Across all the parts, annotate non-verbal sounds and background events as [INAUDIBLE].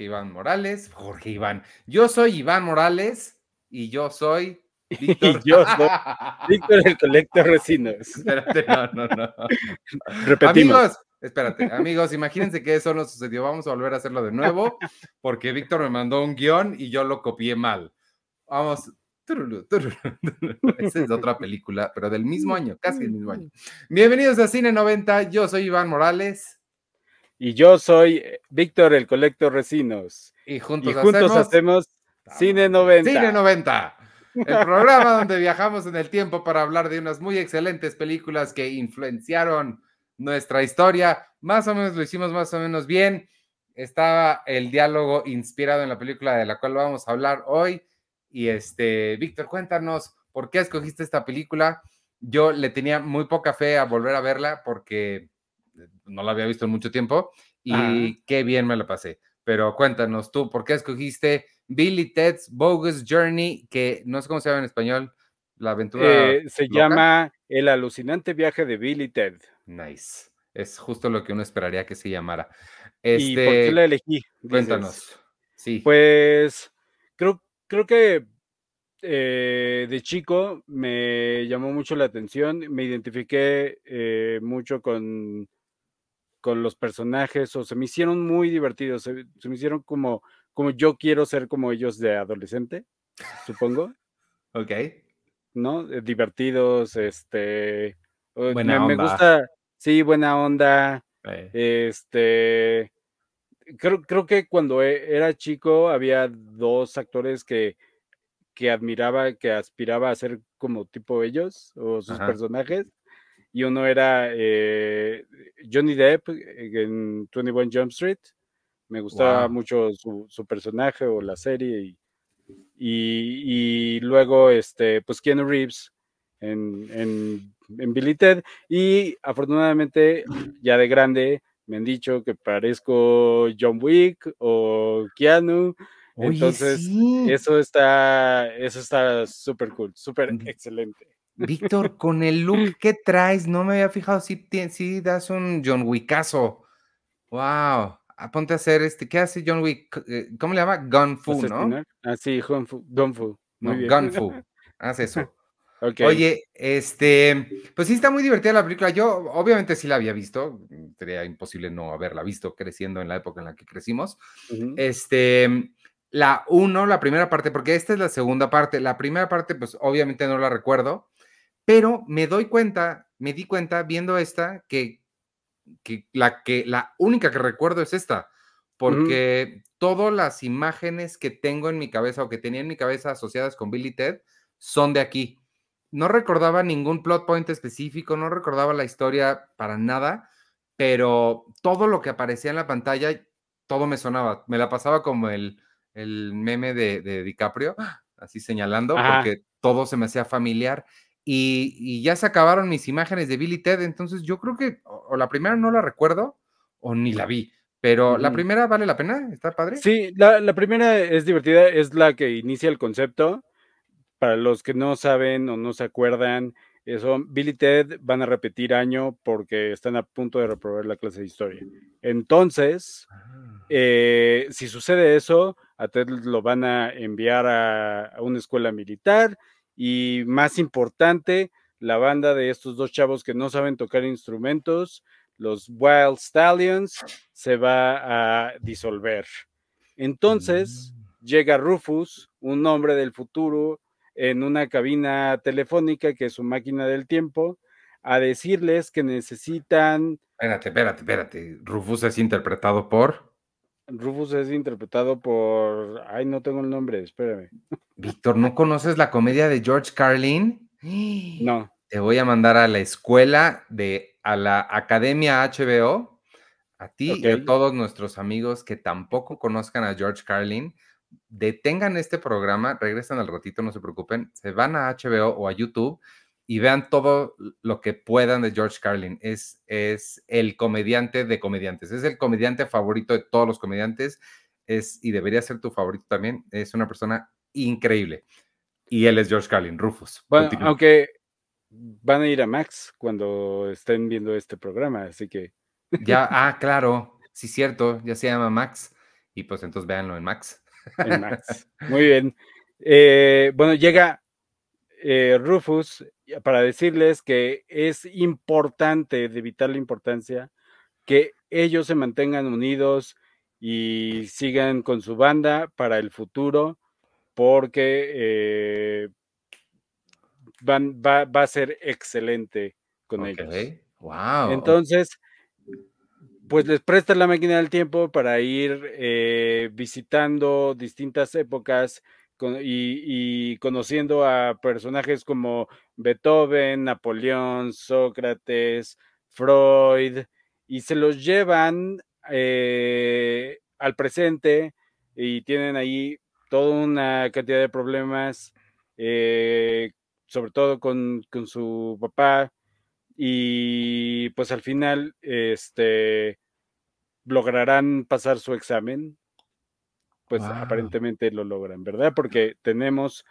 Jorge Iván Morales. Jorge Iván. Yo soy Iván Morales y yo soy [LAUGHS] Víctor. yo soy [LAUGHS] Víctor el colector Recinos. [LAUGHS] Espérate, no, no, no. Repetimos. Amigos, espérate, amigos, imagínense que eso no sucedió. Vamos a volver a hacerlo de nuevo porque Víctor me mandó un guion y yo lo copié mal. Vamos. Esa es otra película, pero del mismo año, casi el mismo año. Bienvenidos a Cine 90. Yo soy Iván Morales. Y yo soy eh, Víctor, el colector Recinos. Y juntos, hacemos, Cine 90. Cine 90. El [LAUGHS] programa donde viajamos en el tiempo para hablar de unas muy excelentes películas que influenciaron nuestra historia. Más o menos lo hicimos más o menos bien. Estaba el diálogo inspirado en la película de la cual vamos a hablar hoy. Y este, Víctor, cuéntanos por qué escogiste esta película. Yo le tenía muy poca fe a volver a verla porque no la había visto en mucho tiempo y qué bien me la pasé. Pero cuéntanos tú, ¿por qué escogiste Billy Ted's Bogus Journey, que no sé cómo se llama en español, la aventura? Eh, se llama El alucinante viaje de Billy Ted. Nice. Es justo lo que uno esperaría que se llamara. ¿Y por qué Este, la elegí? cuéntanos. Sí. Pues creo, creo que eh, de chico me llamó mucho la atención, me identifiqué eh, mucho con, con los personajes, o se me hicieron muy divertidos, se, se me hicieron como, como yo quiero ser como ellos de adolescente, supongo, ok. ¿no? Eh, Divertidos, este, Buena me, gusta, sí, buena onda, Eh, este, creo, creo que cuando e- era chico había dos actores que, que admiraba, que aspiraba a ser como tipo ellos o sus Ajá. personajes. Y uno era eh, Johnny Depp en 21 Jump Street. Me gustaba Wow. mucho su, su personaje o la serie. Y, y, y luego, este, pues Keanu Reeves en, en, en Billy Ted. Y afortunadamente, ya de grande, me han dicho que parezco John Wick o Keanu. Oye, Entonces, sí. Eso está, eso está súper cool, súper excelente. Víctor, con el look [LAUGHS] que traes, no me había fijado si, si das un John Wickazo. Wow. Ah, ponte a hacer este. ¿Qué hace John Wick? Eh, ¿Cómo le llama? Gun Fu, ¿no? Ah, sí, Gun Fu. Gun Fu. Muy No, bien. Gun Fu. [LAUGHS] Haz eso. Oye, este, pues sí está muy divertida la película. Yo obviamente sí la había visto. Sería imposible no haberla visto creciendo en la época en la que crecimos. Este, la uno, la primera parte, porque esta es la segunda parte. La primera parte, pues obviamente no la recuerdo, pero me doy cuenta, me di cuenta viendo esta que, que la que la única que recuerdo es esta, porque todas las imágenes que tengo en mi cabeza o que tenía en mi cabeza asociadas con Billy Ted son de aquí. No recordaba ningún plot point específico, no recordaba la historia para nada, pero todo lo que aparecía en la pantalla, todo me sonaba. Me la pasaba como el, el meme de, de DiCaprio, así señalando, Ajá. porque todo se me hacía familiar. Y, y ya se acabaron mis imágenes de Billy Ted, entonces yo creo que o, o la primera no la recuerdo o ni la vi, pero la primera vale la pena, está padre. Sí, la, la primera es divertida, es la que inicia el concepto. Para los que no saben o no se acuerdan, son Billy y Ted van a repetir año porque están a punto de reprobar la clase de historia. Entonces, Ah. eh, si sucede eso, a Ted lo van a enviar a, a una escuela militar y más importante, la banda de estos dos chavos que no saben tocar instrumentos, los Wild Stallions, se va a disolver. Entonces Mm. llega Rufus, un hombre del futuro, en una cabina telefónica que es su máquina del tiempo, a decirles que necesitan Espérate, espérate, espérate. Rufus es interpretado por Rufus es interpretado por. Ay, no tengo el nombre, espérame. Víctor. ¿No conoces la comedia de George Carlin? No. Te voy a mandar a la escuela de a la Academia HBO. A ti y a todos nuestros amigos que tampoco conozcan a George Carlin, detengan este programa, regresan al ratito, no se preocupen, se van a HBO o a YouTube y vean todo lo que puedan de George Carlin. Es, es el comediante de comediantes, es el comediante favorito de todos los comediantes es, y debería ser tu favorito también. Es una persona increíble. Y él es George Carlin, Rufus. Bueno, Continúa. aunque van a ir a Max cuando estén viendo este programa, así que. [LAUGHS] Ya, ah, claro, sí, cierto, ya se llama Max. Y pues entonces véanlo en Max. En Max. Muy bien. Eh, bueno, llega eh, Rufus para decirles que es importante, de vital importancia, que ellos se mantengan unidos y sigan con su banda para el futuro, porque eh, van, va, va, a ser excelente con okay. ellos. Wow. Entonces, pues les presta la máquina del tiempo para ir eh, visitando distintas épocas y, conociendo a personajes como Beethoven, Napoleón, Sócrates, Freud, y se los llevan eh, al presente y tienen ahí toda una cantidad de problemas, eh, sobre todo con, con, su papá, y pues al final este, lograrán pasar su examen. Pues wow. aparentemente lo logran, ¿verdad? Porque tenemos,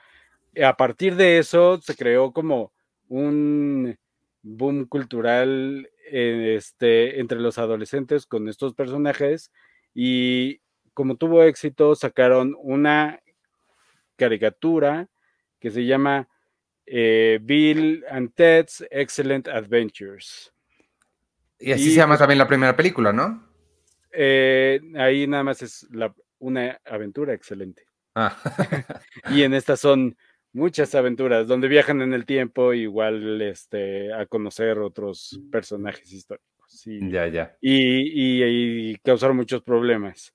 a partir de eso se creó como un boom cultural este, entre los adolescentes con estos personajes y como tuvo éxito sacaron una caricatura que se llama eh, Bill and Ted's Excellent Adventures. Y así y, se llama también la primera película, ¿no? Eh, ahí nada más es la, una aventura excelente. Ah. [LAUGHS] [LAUGHS] y en estas son muchas aventuras donde viajan en el tiempo, igual este, a conocer otros personajes históricos. Y, ya, ya. Y, y, y causar muchos problemas.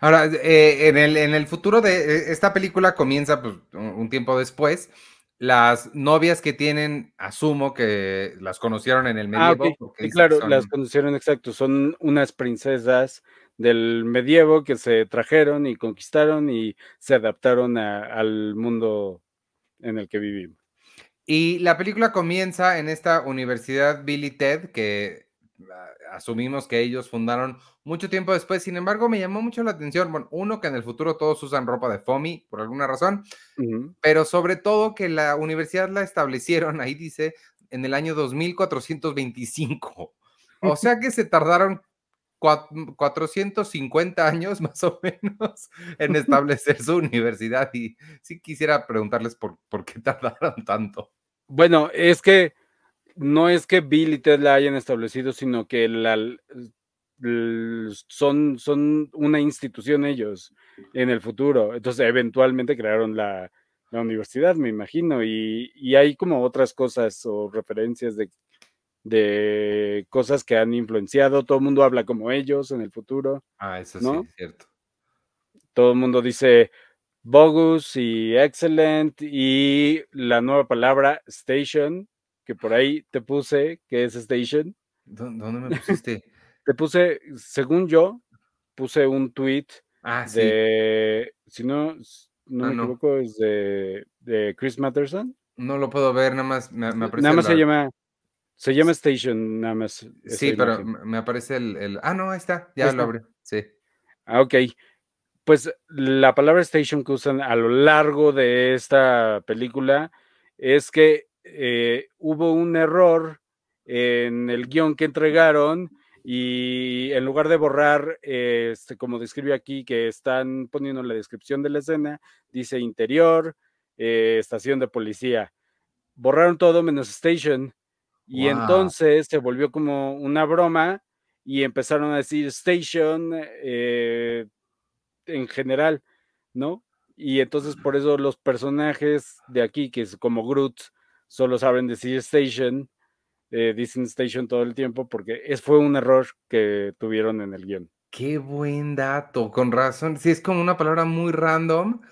Ahora, eh, en, el, en, el, futuro de esta película comienza pues, un tiempo después. Las novias que tienen, asumo que las conocieron en el medievo. Ah, okay. sí, claro, son... las conocieron exacto. Son unas princesas del medievo que se trajeron y conquistaron y se adaptaron a, al mundo en el que vivimos. Y la película comienza en esta universidad Billy Ted, que asumimos que ellos fundaron mucho tiempo después. Sin embargo, me llamó mucho la atención, bueno, uno, que en el futuro todos usan ropa de FOMI por alguna razón, uh -huh. pero sobre todo que la universidad la establecieron, ahí dice, en el año 2425. O sea que se tardaron 450 años [LAUGHS] más o menos en establecer su universidad y sí quisiera preguntarles por, por qué tardaron [LAUGHS] tanto. Bueno, es que no es que Bill y Ted la hayan establecido, sino que la, son, son una institución ellos en el futuro. Entonces, eventualmente crearon la, la universidad, me imagino, y, y, hay como otras cosas o referencias de, de cosas que han influenciado. Todo el mundo habla como ellos en el futuro. Ah, eso ¿no? sí, es cierto. Todo el mundo dice bogus y excellent y la nueva palabra station, que por ahí te puse, que es station. ¿Dónde me pusiste? [LAUGHS] te puse, según yo, puse un tweet ah, sí. de, si no, no ah, me no. equivoco, es de, de, Chris Matterson. No lo puedo ver, nada más me, me Nada más se llama, se llama Station, nada más. Sí, pero imagen. me aparece el, el, Ah, no, ahí está, ya lo abrí, sí. Ah, ok. Pues la palabra station que usan a lo largo de esta película es que eh, hubo un error en el guion que entregaron y en lugar de borrar, eh, este, como describe aquí, que están poniendo en la descripción de la escena, dice interior, eh, estación de policía. Borraron todo menos station y wow. entonces se volvió como una broma y empezaron a decir station eh, en general, ¿no? Y entonces por eso los personajes de aquí, que es como Groot, solo saben decir station, eh, dicen station todo el tiempo, porque es, fue un error que tuvieron en el guion. Qué buen dato, con razón. Sí, es como una palabra muy random,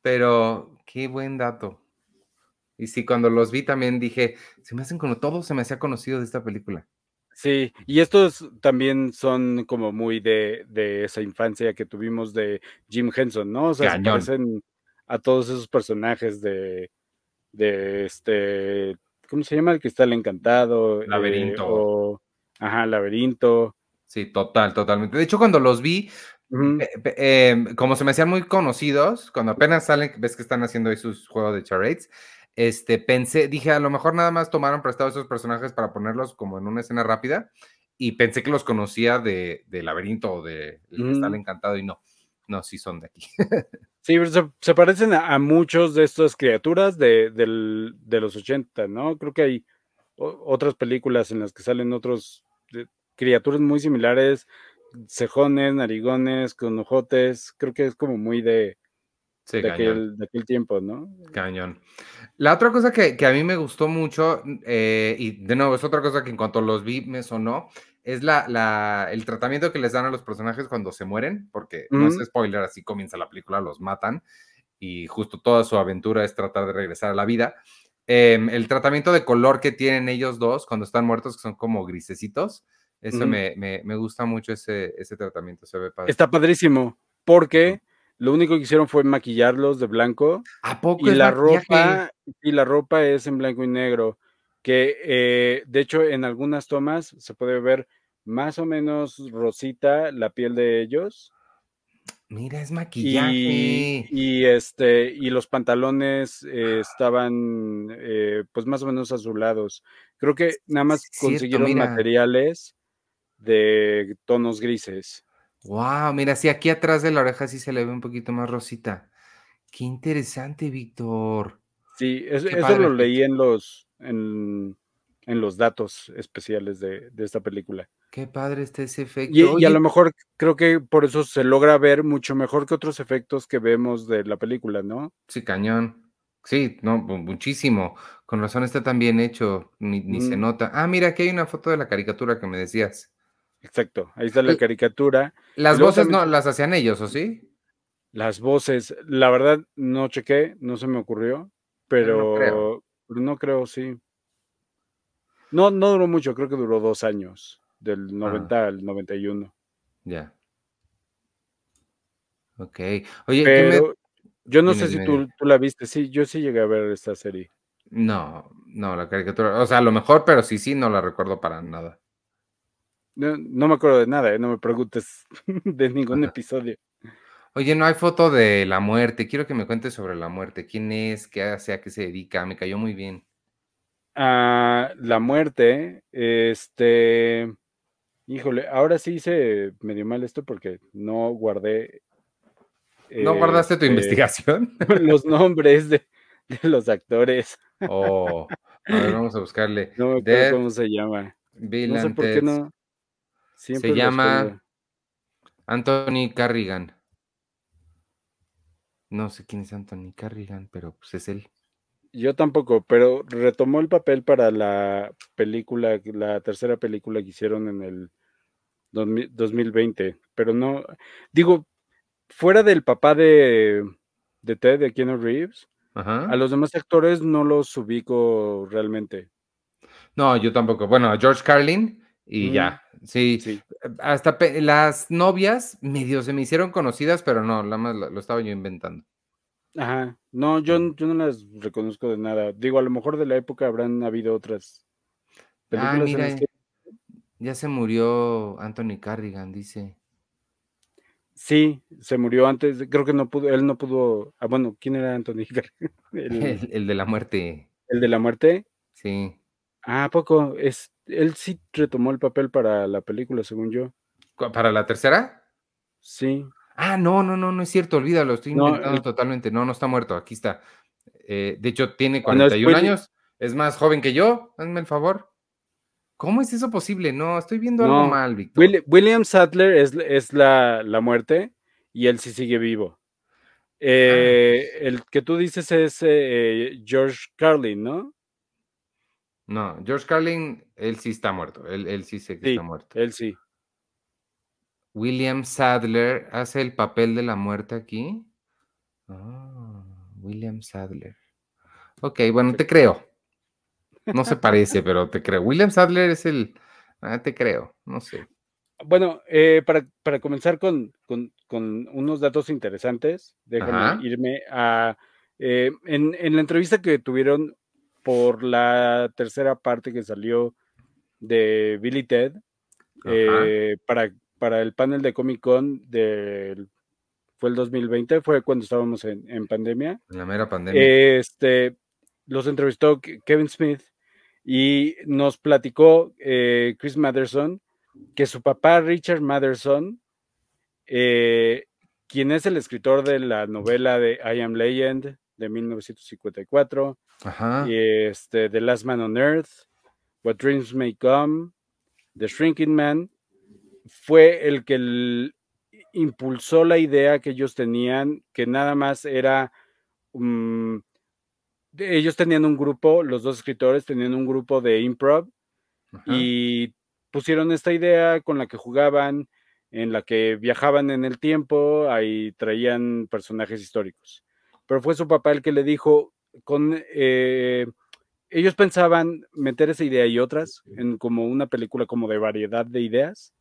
pero qué buen dato. Y sí, cuando los vi también dije, se me hacen como todo, se me hacía conocido de esta película. Sí, y estos también son como muy de, de esa infancia que tuvimos de Jim Henson, ¿no? O sea, se parecen a todos esos personajes de, de este, ¿cómo se llama? El el encantado. Laberinto. Eh, o, ajá, laberinto. Sí, total, totalmente. De hecho, cuando los vi, uh -huh. eh, eh, como se me hacían muy conocidos, cuando apenas salen, ves que están haciendo ahí sus juegos de charades, este, pensé, dije, a lo mejor nada más tomaron prestados esos personajes para ponerlos como en una escena rápida. y pensé que los conocía de, de Laberinto o de El Cristal Ujú. Encantado y no, no, sí son de aquí. [LAUGHS] Sí, pero se, se parecen a, a muchos de estas criaturas de, del- de los 80, ¿no? Creo que hay otras películas en las que salen otros de- criaturas muy similares, cejones, narigones, con ojotes. Creo que es como muy de, Sí, de, aquel, de aquel tiempo, ¿no? cañón. La otra cosa que, que a mí me gustó mucho, eh, y de nuevo es otra cosa que en cuanto los vi me sonó, es la, la, el tratamiento que les dan a los personajes cuando se mueren, porque no es spoiler, así comienza la película, los matan y justo toda su aventura es tratar de regresar a la vida. Em, el tratamiento de color que tienen ellos dos cuando están muertos, que son como grisecitos, eso Ujú. me, me, me gusta mucho ese, ese tratamiento, se ve padre. Está padrísimo, porque lo único que hicieron fue maquillarlos de blanco ¿A poco y la maquillaje? ropa y la ropa es en blanco y negro, que eh, de hecho en algunas tomas se puede ver más o menos rosita la piel de ellos Mira, es maquillaje. y este y los pantalones eh, estaban eh, pues más o menos azulados. Creo que nada más cierto, consiguieron mira. materiales de tonos grises. Wow, mira, sí, aquí atrás de la oreja sí se le ve un poquito más rosita. Qué interesante, Víctor. Sí, es- eso padre lo leí en los en, en los datos especiales de, de esta película. Qué padre está ese Y, efecto. y a Oye, lo mejor creo que por eso se logra ver mucho mejor que otros efectos que vemos de la película, ¿no? sí, cañón. Sí, no, mu- muchísimo. Con razón está tan bien hecho, ni, ni se nota. Ah, mira, aquí hay una foto de la caricatura que me decías. Exacto, ahí está la L- caricatura. Las voces también no, las hacían ellos, ¿o sí? las voces, la verdad no chequé, no se me ocurrió, Pero no creo. pero pero no creo, sí. No, no duró mucho, creo que duró dos años, del Ah, 90 al 91. ya. Ok. Oye, yo no Dime, sé si tú, tú la viste, sí, yo sí llegué a ver esta serie. No, no, la caricatura. O sea, a lo mejor, pero sí, sí, no la recuerdo para nada. No, no me acuerdo de nada, ¿eh? no me preguntes [LAUGHS] de ningún episodio. Oye, no hay foto de la muerte. Quiero que me cuentes sobre la muerte. ¿Quién es? ¿Qué hace? ¿A qué se dedica? Me cayó muy bien. Ah, la muerte, este, híjole, ahora sí hice medio mal esto porque no guardé ¿No guardaste tu este, investigación? [LAUGHS] los nombres de, de los actores. Oh, a ver, vamos a buscarle. No me acuerdo cómo se llama. Bill No sé por qué no. Siempre Se llama. Anthony Carrigan. No sé quién es Anthony Carrigan, pero pues es él. Yo tampoco, pero retomó el papel para la película, la tercera película que hicieron en el 2000 2020, pero no, digo, fuera del papá de, de Ted, de Keanu Reeves, a los demás actores no los ubico realmente. No, yo tampoco. Bueno, a George Carlin y Mm, ya. Sí, sí, hasta las novias medio se me hicieron conocidas, pero no, nada más lo, lo estaba yo inventando. ajá, no, yo, yo no las reconozco de nada. Digo, a lo mejor de la época habrán habido otras las mira, que ya se murió Anthony Carrigan, dice. sí, se murió antes, creo que no pudo, él no pudo, ah, bueno, ¿quién era Anthony Carrigan? [LAUGHS] [LAUGHS] El, El, el de la muerte. el de la muerte. Sí. Ah, ¿a poco? Es, él sí retomó el papel para la película, según yo. ¿Cu- ¿Para la tercera? Sí. Ah, no, no, no, no es cierto, olvídalo, estoy No, inventando el- totalmente. No, no está muerto, aquí está. Eh, de hecho, tiene Bueno, es 41 Willy- años, es más joven que yo, hazme el favor. ¿Cómo es eso posible? No, estoy viendo algo mal, Víctor. Will- William Sadler es, es la, la muerte y él sí sigue vivo. Eh, el que tú dices es eh, George Carlin, ¿no? No, George Carlin, él sí está muerto, él, él sí sé que Sí, está muerto. él sí. William Sadler hace el papel de la muerte aquí. Ah, William Sadler. Ok, bueno, te creo. No se parece, pero te creo. William Sadler es el... Ah, te creo, no sé. Bueno, eh, para, para comenzar con, con- con unos datos interesantes, déjame Ajá. irme a... eh, en, en la entrevista que tuvieron por la tercera parte que salió de Billy Ted, eh, para, para el panel de Comic Con del... Fue el 2020, fue cuando estábamos en, en pandemia. En la mera pandemia. Este, los entrevistó Ke- Kevin Smith y nos platicó eh, Chris Matherson que su papá, Richard Matherson, eh, quien es el escritor de la novela de I Am Legend de 1954, y este, The Last Man on Earth, What Dreams May Come, The Shrinking Man, fue el que impulsó la idea que ellos tenían, que nada más era, mm, ellos tenían un grupo, los dos escritores tenían un grupo de improv y pusieron esta idea con la que jugaban, en la que viajaban en el tiempo, ahí traían personajes históricos. Pero fue su papá el que le dijo, con, eh, ellos pensaban meter esa idea y otras en como una película como de variedad de ideas,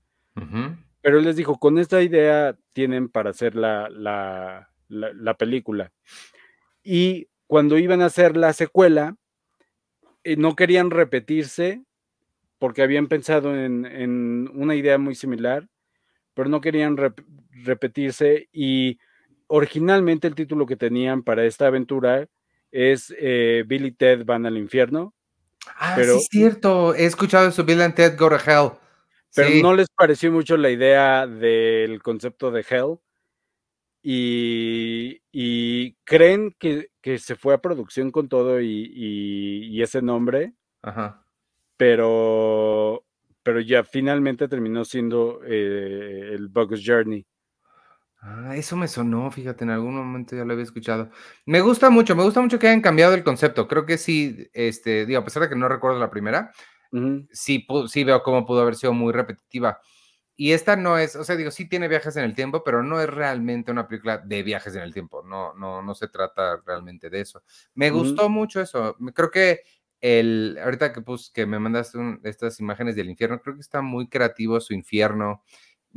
pero él les dijo, con esta idea tienen para hacer la, la, película. Y cuando iban a hacer la secuela, eh, no querían repetirse porque habían pensado en, una idea muy similar, pero no querían repetirse. Y originalmente el título que tenían para esta aventura es eh, Billy Ted van al infierno. Ah, sí, es cierto. He escuchado eso, Bill and Ted go to hell. Pero no les pareció mucho la idea del concepto de hell. Y, creen que, se fue a producción con todo y, ese nombre. Ajá. Pero, pero ya finalmente terminó siendo eh, el Bugs Journey. Ah, eso me sonó, fíjate, en algún momento ya lo había escuchado. Me gusta mucho, me gusta mucho que hayan cambiado el concepto. Creo que sí, este, digo, a pesar de que no recuerdo la primera, sí, sí veo cómo pudo haber sido muy repetitiva. Y esta no es, o sea, digo, sí tiene viajes en el tiempo, pero no es realmente una película de viajes en el tiempo. No, no, no se trata realmente de eso. Me gustó mucho eso. Creo que el, ahorita que, pues, que me mandaste estas imágenes del infierno, creo que está muy creativo su infierno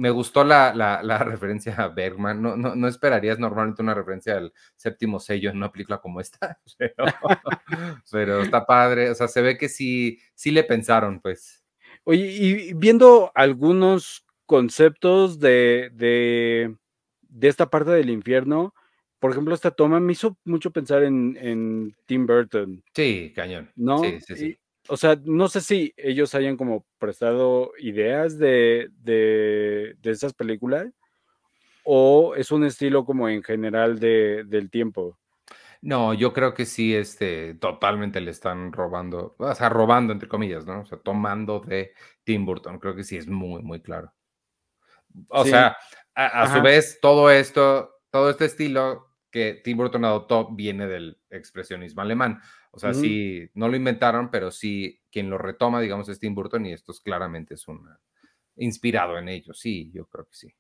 me gustó la, [LAUGHS] referencia a Bergman. No, no, esperarías normalmente una referencia al séptimo sello en una película como esta, [LAUGHS] pero, está padre. O sea, se ve que sí, sí le pensaron, pues. Oye, y viendo algunos conceptos de, de, esta parte del infierno, por ejemplo, esta toma me hizo mucho pensar en, Tim Burton. Sí, cañón. ¿No? Sí, sí, sí o sea, no sé si ellos hayan como prestado ideas de, de, esas películas o es un estilo como en general de, del tiempo. No, yo creo que sí, este, totalmente le están robando, o sea, robando entre comillas, ¿no? O sea, tomando de Tim Burton, creo que sí es muy, muy claro. O sea, a, su vez, todo esto, todo este estilo que Tim Burton adoptó viene del expresionismo alemán. O sea, sí, no lo inventaron, pero sí, quien lo retoma, digamos, es Tim Burton y esto es claramente es un inspirado en ellos. Sí, yo creo que sí.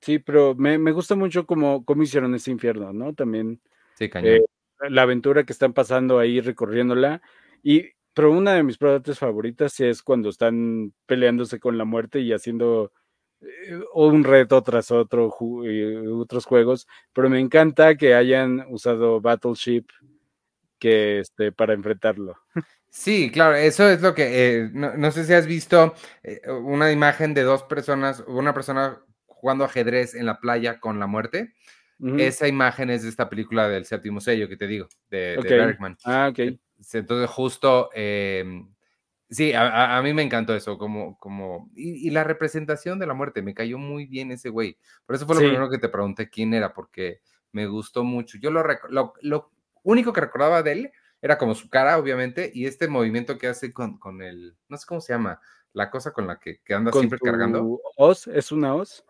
Sí, pero me, gusta mucho cómo, cómo, hicieron ese infierno, ¿no? También. Sí, cañón. Eh, la aventura que están pasando ahí recorriéndola. Y, pero una de mis productos favoritas es cuando están peleándose con la muerte y haciendo eh, un reto tras otro, eh, otros juegos. Pero me encanta que hayan usado Battleship que este, para enfrentarlo. Sí, claro, eso es lo que, eh, no, sé si has visto eh, una imagen de dos personas, una persona jugando ajedrez en la playa con la muerte. Esa imagen es de esta película del séptimo sello que te digo, de, Bergman. Ah, ok. Entonces, justo, em, sí, a, mí me encantó eso, como, como, y, la representación de la muerte, me cayó muy bien ese güey. Por eso fue lo primero que te pregunté quién era, porque me gustó mucho. Yo lo, lo, lo único que recordaba de él era como su cara, obviamente, y este movimiento que hace con, con el, no sé cómo se llama, la cosa con la que, que anda siempre cargando. ¿Os? ¿Es una os?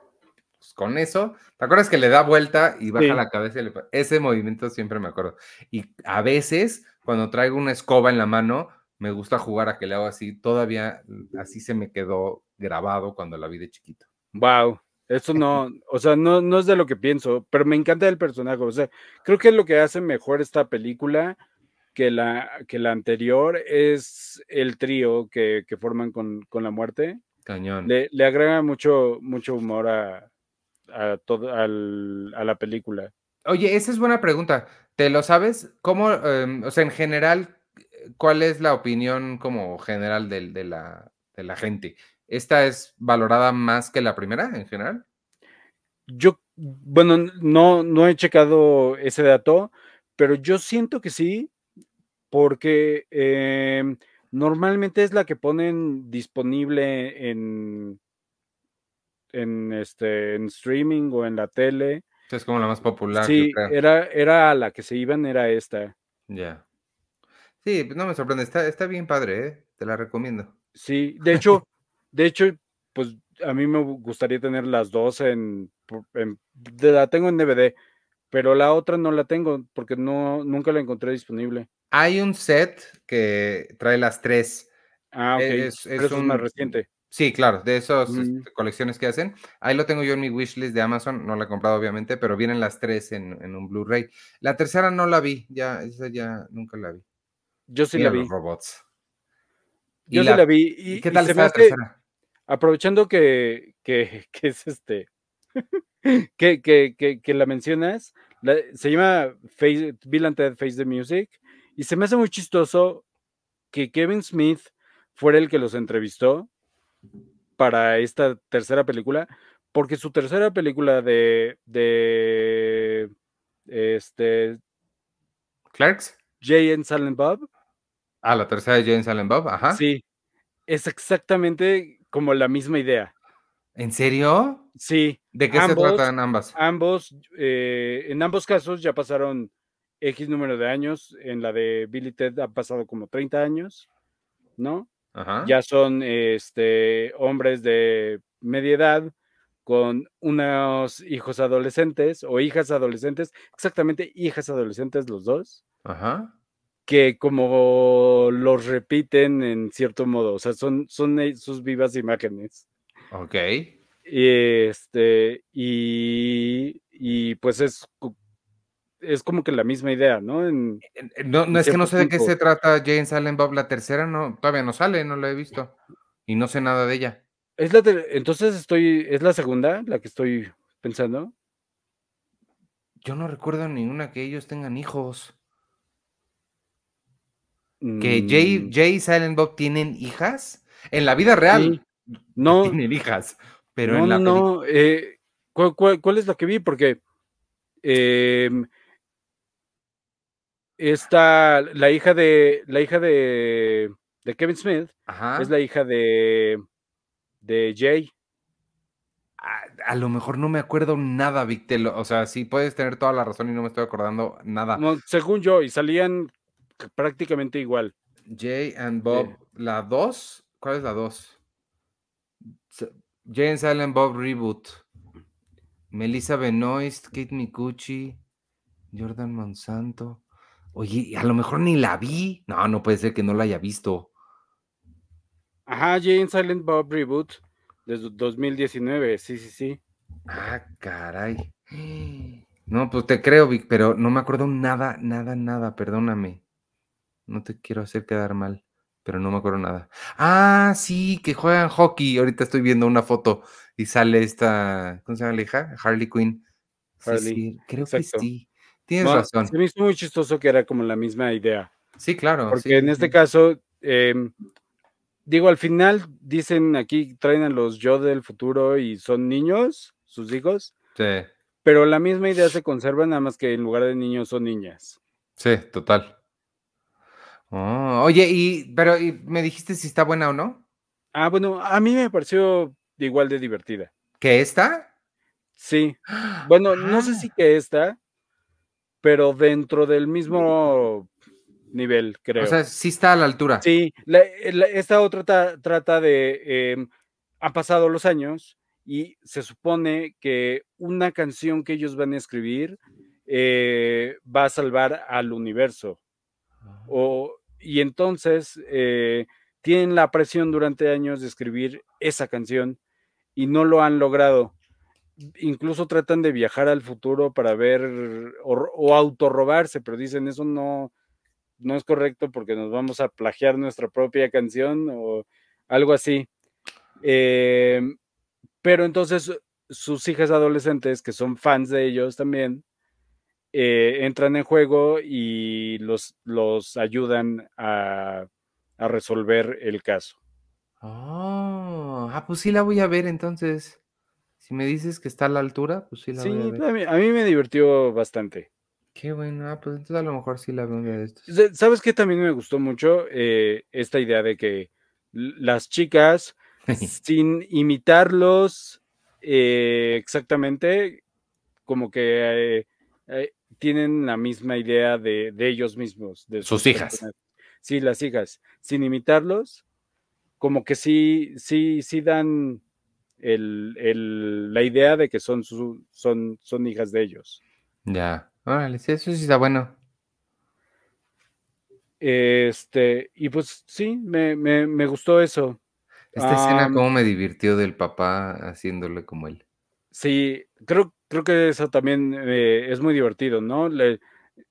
Pues con eso, ¿te acuerdas que le da vuelta y baja la cabeza? Ese movimiento siempre me acuerdo. Y a veces, cuando traigo una escoba en la mano, me gusta jugar a que le hago así. Todavía así se me quedó grabado cuando la vi de chiquito. Wow. Eso no, o sea, no, no es de lo que pienso, pero me encanta el personaje. O sea, creo que lo que hace mejor esta película que la, que la anterior es el trío que, forman con, la muerte. Cañón. Le, agrega mucho, mucho humor a, a, todo, a la película. Oye, esa es buena pregunta. ¿Te lo sabes? ¿Cómo, em, o sea, en general, cuál es la opinión como general de, de, la, de la gente? ¿Esta es valorada más que la primera en general? Yo, bueno, no, no he checado ese dato, pero yo siento que sí, porque em, normalmente es la que ponen disponible en, en, este, en streaming o en la tele. Es como la más popular. Sí, era, era la que se iban, era esta. Ya. Sí, no me sorprende, está, está bien padre, ¿eh? te la recomiendo. Sí, de hecho, de hecho, pues a mí me gustaría tener las dos en, en, la tengo en DVD, pero la otra no la tengo porque no nunca la encontré disponible. Hay un set que trae las tres. Ah, ok. Es, es, un, más reciente. Sí, claro, de esas este, colecciones que hacen. Ahí lo tengo yo en mi wishlist de Amazon, no la he comprado obviamente, pero vienen las tres en, en un Blu-ray. La tercera no la vi, ya, esa ya nunca la vi. Yo sí la vi. robots. Yo sí la vi. Y, ¿Qué tal está la tercera? Aprovechando que, que, que, es este, que, que, que, la mencionas, se llama Face, Bill and Ted Face the Music, y se me hace muy chistoso que Kevin Smith fuera el que los entrevistó para esta tercera película, porque su tercera película de, de este Clerks, Jay and Silent Bob. Ah, la tercera de Jay and Silent Bob, ajá. Sí, es exactamente como la misma idea. ¿En serio? Sí. ¿De qué se tratan ambas? Ambos, eh, en ambos casos ya pasaron X número de años. En la de Billy Ted ha pasado como 30 años, ¿no? Ya son este, hombres de media edad con unos hijos adolescentes o hijas adolescentes, exactamente hijas adolescentes los dos. Ajá. Que como los repiten en cierto modo, o sea, son, son sus vivas imágenes. Ok. Y este, y, y pues es es como que la misma idea, ¿no? En, no, no es que no sé de qué se trata Jane Silent Bob, la tercera no, todavía no sale, no la he visto. Y no sé nada de ella. Es la entonces estoy, es la segunda, la que estoy pensando. Yo no recuerdo ninguna que ellos tengan hijos. Que Jay, mm. Jay y Silent Bob tienen hijas. En la vida real. No. [LAUGHS] Tienen hijas. Pero no, en la no. Eh, ¿cuál, cuál, es la que vi? Porque eh, esta, la hija de, la hija de, de Kevin Smith es la hija de, de Jay. A, lo mejor no me acuerdo nada, Victel. O sea, sí puedes tener toda la razón y no me estoy acordando nada. según yo, y salían prácticamente igual. Jay and Bob, ¿la 2? ¿Cuál es la 2? Jay and Silent Bob Reboot. Melissa Benoist, Kate Mikuchi, Jordan Monsanto. Oye, a lo mejor ni la vi. No, no puede ser que no la haya visto. Ajá, Jane Silent Bob Reboot desde 2019, sí, sí, sí. Ah, caray. [GASPS] No, pues te creo, Vic, pero no me acuerdo nada, nada, nada, perdóname. No te quiero hacer quedar mal, pero no me acuerdo nada. Ah, sí, que juegan hockey. Ahorita estoy viendo una foto y sale esta, ¿cómo se llama la hija? Harley Quinn. Harley. Sí, creo que sí. Tienes razón. Se me hizo muy chistoso que era como la misma idea. Sí, claro. Porque en este caso, em, digo, al final dicen aquí, traen a los yo del futuro y son niños, sus hijos. Sí. Pero la misma idea se conserva, nada más que en lugar de niños son niñas. Sí, total. Oh, oye, y, pero y me dijiste si está buena o no. Ah, bueno, a mí me pareció igual de divertida. ¿Que esta? Sí. Bueno, no sé ah. si que esta, pero dentro del mismo nivel, creo. O sea, sí está a la altura. Sí, esta otra trata de, em, han pasado los años y se supone que una canción que ellos van a escribir eh, va a salvar al universo. Ah. O, y entonces eh, tienen la presión durante años de escribir esa canción y no lo han logrado incluso tratan de viajar al futuro para ver o, autorrobarse, pero dicen eso no, no es correcto porque nos vamos a plagiar nuestra propia canción o algo así. Em, pero entonces sus hijas adolescentes, que son fans de ellos también, eh, entran en juego y los, los ayudan a, a resolver el caso. Oh, ah, pues sí la voy a ver entonces. Si me dices que está a la altura, pues sí la voy a ver. Sí, a mí, me divirtió bastante. Qué bueno, ah, pues entonces a lo mejor sí la veo de estos. ¿Sabes qué también me gustó mucho? Eh, esta idea de que las chicas, [LAUGHS] sin imitarlos eh, exactamente como que eh, tienen la misma idea de, de ellos mismos. De sus hijas. personajes. Sí, las hijas. Sin imitarlos, como que sí, sí, sí dan el, el, la idea de que son, su, son, son hijas de ellos. Ya, órale, sí, eso sí está bueno. Este, y pues sí, me, me, me gustó eso. Esta escena Am, como me divirtió del papá haciéndole como él. sí, creo, creo que eso también eh, es muy divertido, ¿no? Le,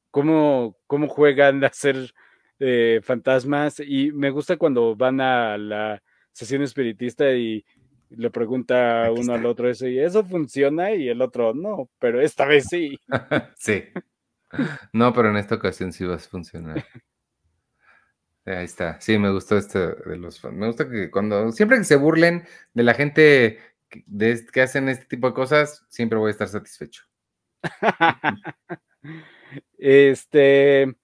cómo, cómo juegan a ser eh, fantasmas y me gusta cuando van a la sesión espiritista y le pregunta Aquí uno al otro eso y eso funciona y el otro no, pero esta vez sí. [LAUGHS] Sí. No, pero en esta ocasión sí va a funcionar. Ahí está. Sí, me gustó este de los Me gusta que cuando, siempre que se burlen de la gente de que hacen este tipo de cosas, siempre voy a estar satisfecho. [LAUGHS] Este,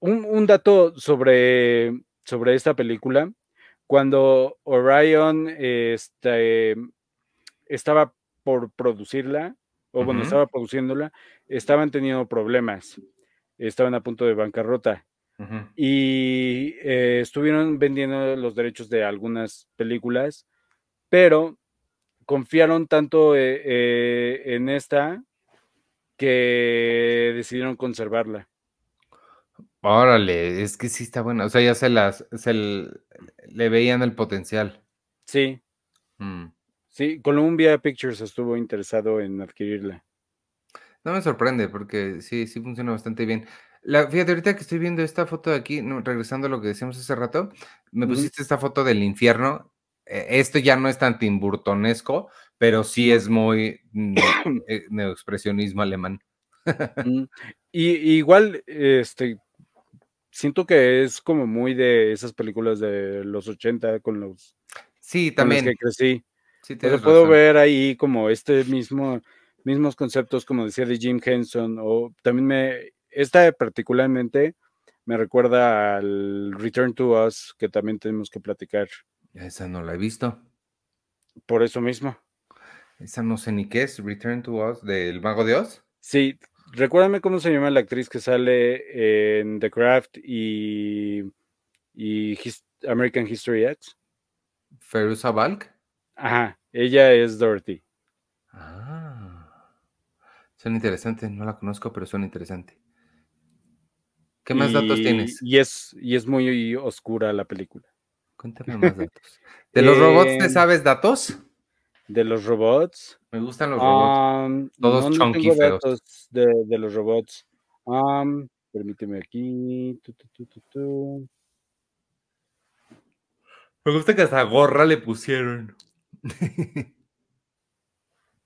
un, un dato sobre, sobre esta película, cuando Orion este, estaba por producirla, o bueno, estaba produciéndola, estaban teniendo problemas, estaban a punto de bancarrota. Y eh, estuvieron vendiendo los derechos de algunas películas, pero confiaron tanto eh, eh, en esta que decidieron conservarla. Órale, es que sí está bueno. O sea, ya se las, se le veían el potencial. Sí, Mm. sí, Columbia Pictures estuvo interesado en adquirirla. No me sorprende porque sí, sí funciona bastante bien. La, fíjate, ahorita que estoy viendo esta foto de aquí, no, regresando a lo que decíamos hace rato, me pusiste esta foto del infierno. Eh, esto ya no es tan timburtonesco, pero sí es muy [COUGHS] eh, neoexpresionismo alemán. [LAUGHS] Mm, Y, igual, este, siento que es como muy de esas películas de los 80 con los Sí, con las que también. crecí. Sí, O sea, tienes puedo razón. ver ahí como este mismo, mismos conceptos, como decía de Jim Henson, o también me, esta particularmente me recuerda al Return to Us, que también tenemos que platicar Esa no la he visto. por eso mismo. Esa no sé ni qué es. Return to Us del Mago de Oz. Sí, recuérdame cómo se llama la actriz que sale en The Craft y, y His- American History X. Feruza Balk. Ajá, ella es Dorothy. Ah. Suena interesante. No la conozco, pero suena interesante. ¿Qué más datos tienes? y es, y es muy oscura la película. Cuéntame más datos. [LAUGHS] ¿De los robots te Em, sabes datos? de los robots. Me gustan los robots. Todos no, no chunky tengo feos. datos de, de los robots. Permíteme aquí. Tu, tu, tu, tu, tu. Me gusta que hasta gorra le pusieron. [LAUGHS]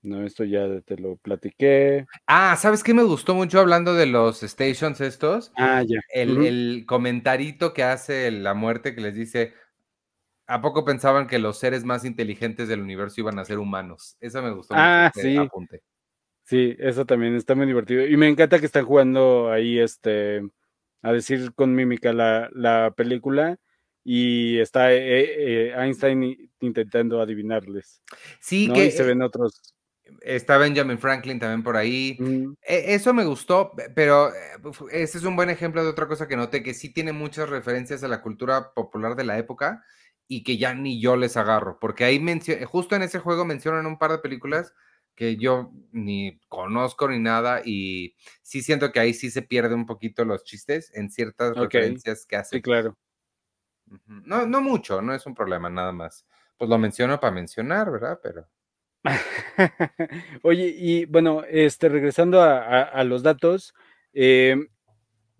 No, esto ya te lo platiqué. ah, ¿sabes qué me gustó mucho hablando de los stations estos? Ah, ya. El, Ujú. el comentarito que hace la muerte que les dice, ¿a poco pensaban que los seres más inteligentes del universo iban a ser humanos? Eso me gustó Ah, mucho. sí. apunte. Sí, eso también está muy divertido. Y me encanta que están jugando ahí, este, a decir con mímica la, la película y está eh, eh, Einstein intentando adivinarles, Sí, ¿no? que Y se ven otros. está Benjamin Franklin también por ahí. Mm, E- Eso me gustó, pe- pero ese es un buen ejemplo de otra cosa que noté, que sí tiene muchas referencias a la cultura popular de la época y que ya ni yo les agarro, porque ahí justo en ese juego mencionan un par de películas que yo ni conozco ni nada y sí siento que ahí sí se pierde un poquito los chistes en ciertas referencias que sí, hacen. claro. Ujú. No, no mucho, no es un problema, nada más. Pues lo menciono para mencionar, ¿verdad? Pero [LAUGHS] Oye, y bueno, este, regresando a, a- a los datos, eh,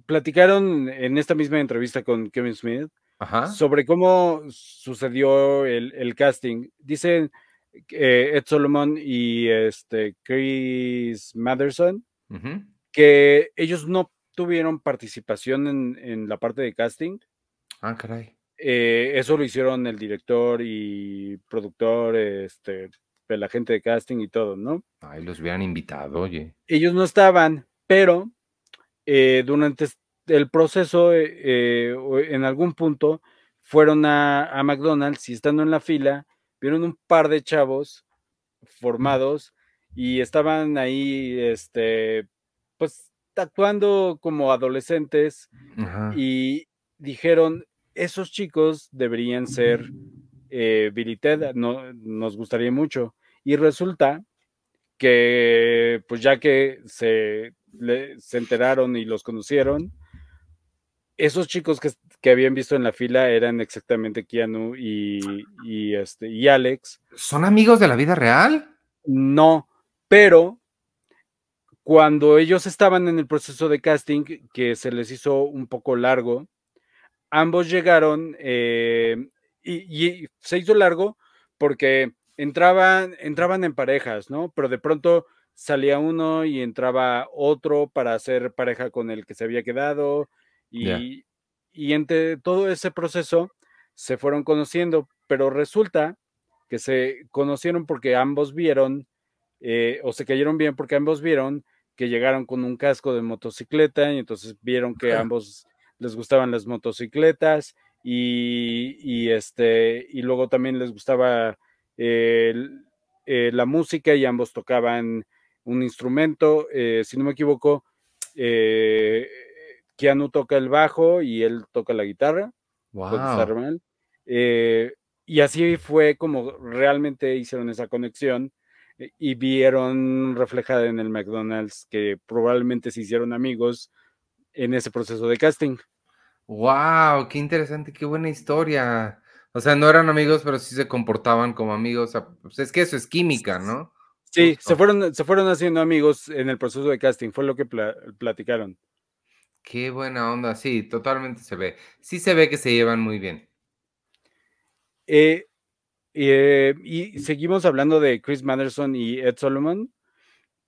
platicaron en esta misma entrevista con Kevin Smith Ajá. sobre cómo sucedió el, el casting. Dicen eh, Ed Solomon y este Chris Matherson que ellos no tuvieron participación en, en la parte de casting. Ah, caray. Eh, eso lo hicieron el director y productor, este, el agente de casting y todo, ¿no? Ay, los hubieran invitado, oye. Ellos no estaban, pero eh, durante el proceso, eh, eh, en algún punto, fueron a, a McDonald's y estando en la fila, vieron un par de chavos formados y estaban ahí, este, pues actuando como adolescentes y dijeron, esos chicos deberían ser eh, Billy Ted, no, nos gustaría mucho. Y resulta que, pues ya que se, se enteraron y los conocieron, esos chicos que, que, habían visto en la fila eran exactamente Keanu y, y, este, y Alex. ¿Son amigos de la vida real? No, pero cuando ellos estaban en el proceso de casting, que se les hizo un poco largo, ambos llegaron eh, y, se hizo largo porque entraban, entraban en parejas, ¿no? Pero de pronto salía uno y entraba otro para hacer pareja con el que se había quedado y, y entre todo ese proceso se fueron conociendo, pero resulta que se conocieron porque ambos vieron eh, o se cayeron bien porque ambos vieron que llegaron con un casco de motocicleta y entonces vieron que ambos les gustaban las motocicletas y, este, y luego también les gustaba eh, la música y ambos tocaban un instrumento, eh, si no me equivoco, eh, Keanu toca el bajo y él toca la guitarra. Wow. y así fue como realmente hicieron esa conexión y vieron reflejada en el McDonald's que probablemente se hicieron amigos en ese proceso de casting. ¡Wow! ¡Qué interesante! ¡Qué buena historia! O sea, no eran amigos, pero sí se comportaban como amigos. Pues es que eso es química, ¿no? Sí, se fueron, se fueron haciendo amigos en el proceso de casting, fue lo que platicaron. Qué buena onda, sí, totalmente se ve. Sí se ve que se llevan muy bien. Eh, eh, y seguimos hablando de Chris Manderson y Ed Solomon.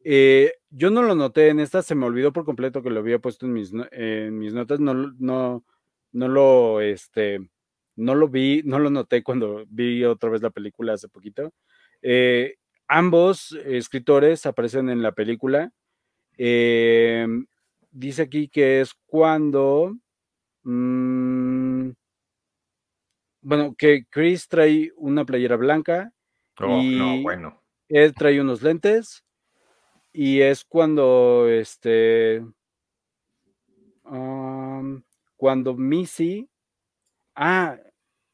Eh, yo no lo noté en esta, se me olvidó por completo que lo había puesto en mis, en mis notas, no, no, no lo, este, no lo vi, no lo noté cuando vi otra vez la película hace poquito. Ambos escritores aparecen en la película. Dice aquí que es cuando, mmm, bueno, que Chris trae una playera blanca oh, y no, bueno. él trae unos lentes y es cuando este cuando Missy ah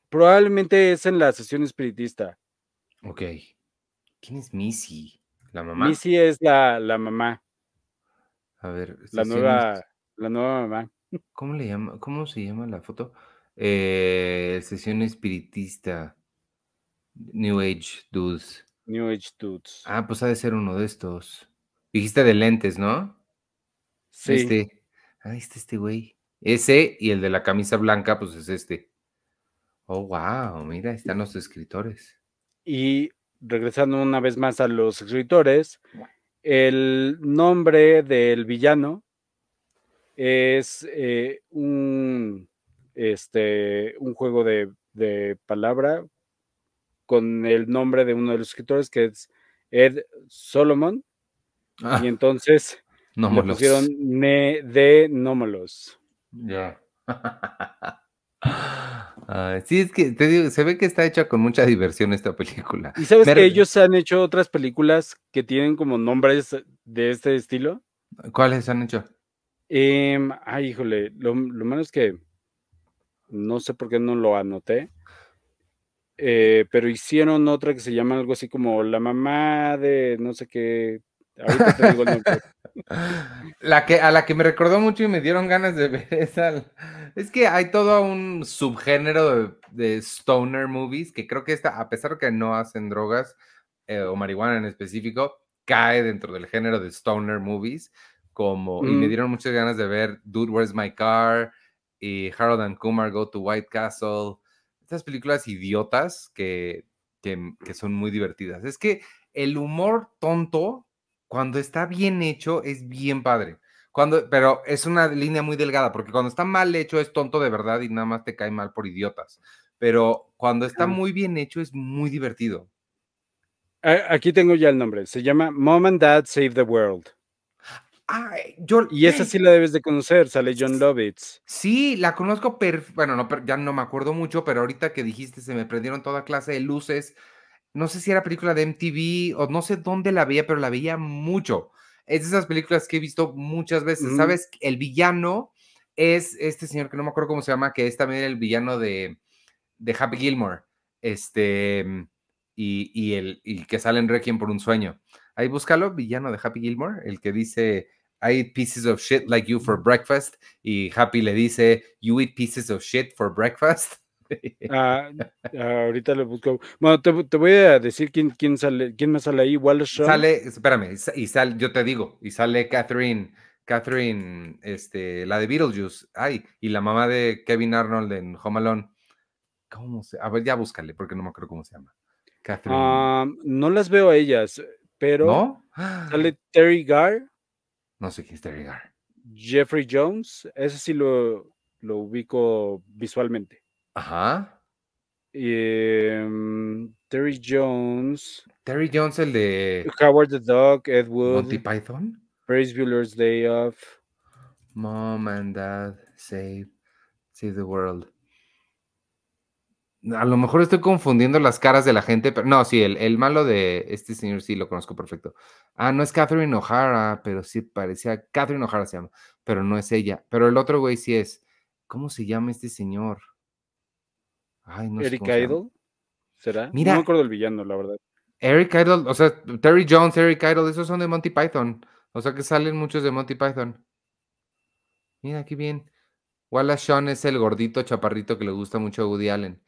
probablemente es en la sesión espiritista. Ok. Quién es Missy la mamá Missy es la, la mamá a ver la nueva la nueva mamá [LAUGHS] cómo le llama cómo se llama la foto eh, sesión espiritista New Age Dudes New Age Dudes ah pues ha de ser uno de estos Dijiste de lentes, ¿no? Sí. Este. Ahí está este güey. Ese y el de la camisa blanca, pues es este. Oh, wow, mira, están los escritores. Y regresando una vez más a los escritores, el nombre del villano es eh, un, este, un juego de, de, palabra con el nombre de uno de los escritores que es Ed Solomon Ah. y entonces le pusieron ne de nómalos. Ya. [LAUGHS] sí, es que te digo, se ve que está hecha con mucha diversión esta película. ¿Y sabes que ellos han hecho otras películas que tienen como nombres de este estilo? ¿Cuáles han hecho? Eh, ay, híjole, lo, lo, malo es que no sé por qué no lo anoté. Eh, pero hicieron otra que se llama algo así como La mamá de no sé qué [LAUGHS] La que, a la que me recordó mucho y me dieron ganas de ver [LAUGHS] esa. Es que hay todo un subgénero de, stoner movies que creo que esta, a pesar de que no hacen drogas eh, o marihuana en específico, cae dentro del género de stoner movies. Como, Y me dieron muchas ganas de ver Dude, Where's My Car? y Harold and Kumar Go to White Castle. Estas películas idiotas que, que, que son muy divertidas. Es que el humor tonto cuando está bien hecho es bien padre. Cuando, pero es una línea muy delgada, porque cuando está mal hecho es tonto de verdad y nada más te cae mal por idiotas. Pero cuando está muy bien hecho es muy divertido. Aquí tengo ya el nombre. Se llama Mom and Dad Save the World. y esa sí la debes de conocer, sale John Lovitz. Sí, la conozco, bueno, no, ya no me acuerdo mucho, pero ahorita que dijiste se me prendieron toda clase de luces no sé si era película de MTV o no sé dónde la veía, pero la veía mucho. Es de esas películas que he visto muchas veces, Ujú. ¿sabes? El villano es este señor que no me acuerdo cómo se llama, que es también el villano de, de Happy Gilmore, este, y, y el y que sale en Requiem por un sueño. Ahí búscalo, villano de Happy Gilmore, el que dice, I eat pieces of shit like you for breakfast, y Happy le dice, you eat pieces of shit for breakfast. Ah, ahorita lo busco. Bueno, te, te voy a decir quién, quién sale, quién me sale ahí. Wallace Shawn. Sale, espérame, y sa- y sale, yo te digo, y sale Catherine, Catherine, este, la de Beetlejuice, ay, y la mamá de Kevin Arnold en Home Alone. ¿Cómo se? A ver, ya búscale, porque no me acuerdo cómo se llama. Catherine. Ah, no las veo a ellas, pero ¿No? sale Terry Garr, No sé quién es Terry Garr. Jeffrey Jones. Ese sí lo, lo ubico visualmente. Ajá. Em, Terry Jones, Terry Jones, el de Howard the Duck, Ed Wood, Monty Python. Ferris Bueller's Day Off. Mom and Dad Save, Save the World. A lo mejor estoy confundiendo las caras de la gente, pero no, sí, el, el malo de este señor sí lo conozco perfecto. Ah, no es Catherine O'Hara, pero sí parecía, Catherine O'Hara se llama, pero no es ella. Pero el otro güey sí es. ¿Cómo se llama este señor? Ay, no sé Eric. Idle, ¿será? Mira. No me acuerdo del villano, la verdad. Eric Idle, o sea, Terry Jones, Eric Idle, esos son de Monty Python. O sea que salen muchos de Monty Python. Mira qué bien. Wallace Shawn es el gordito chaparrito que le gusta mucho a Woody Allen.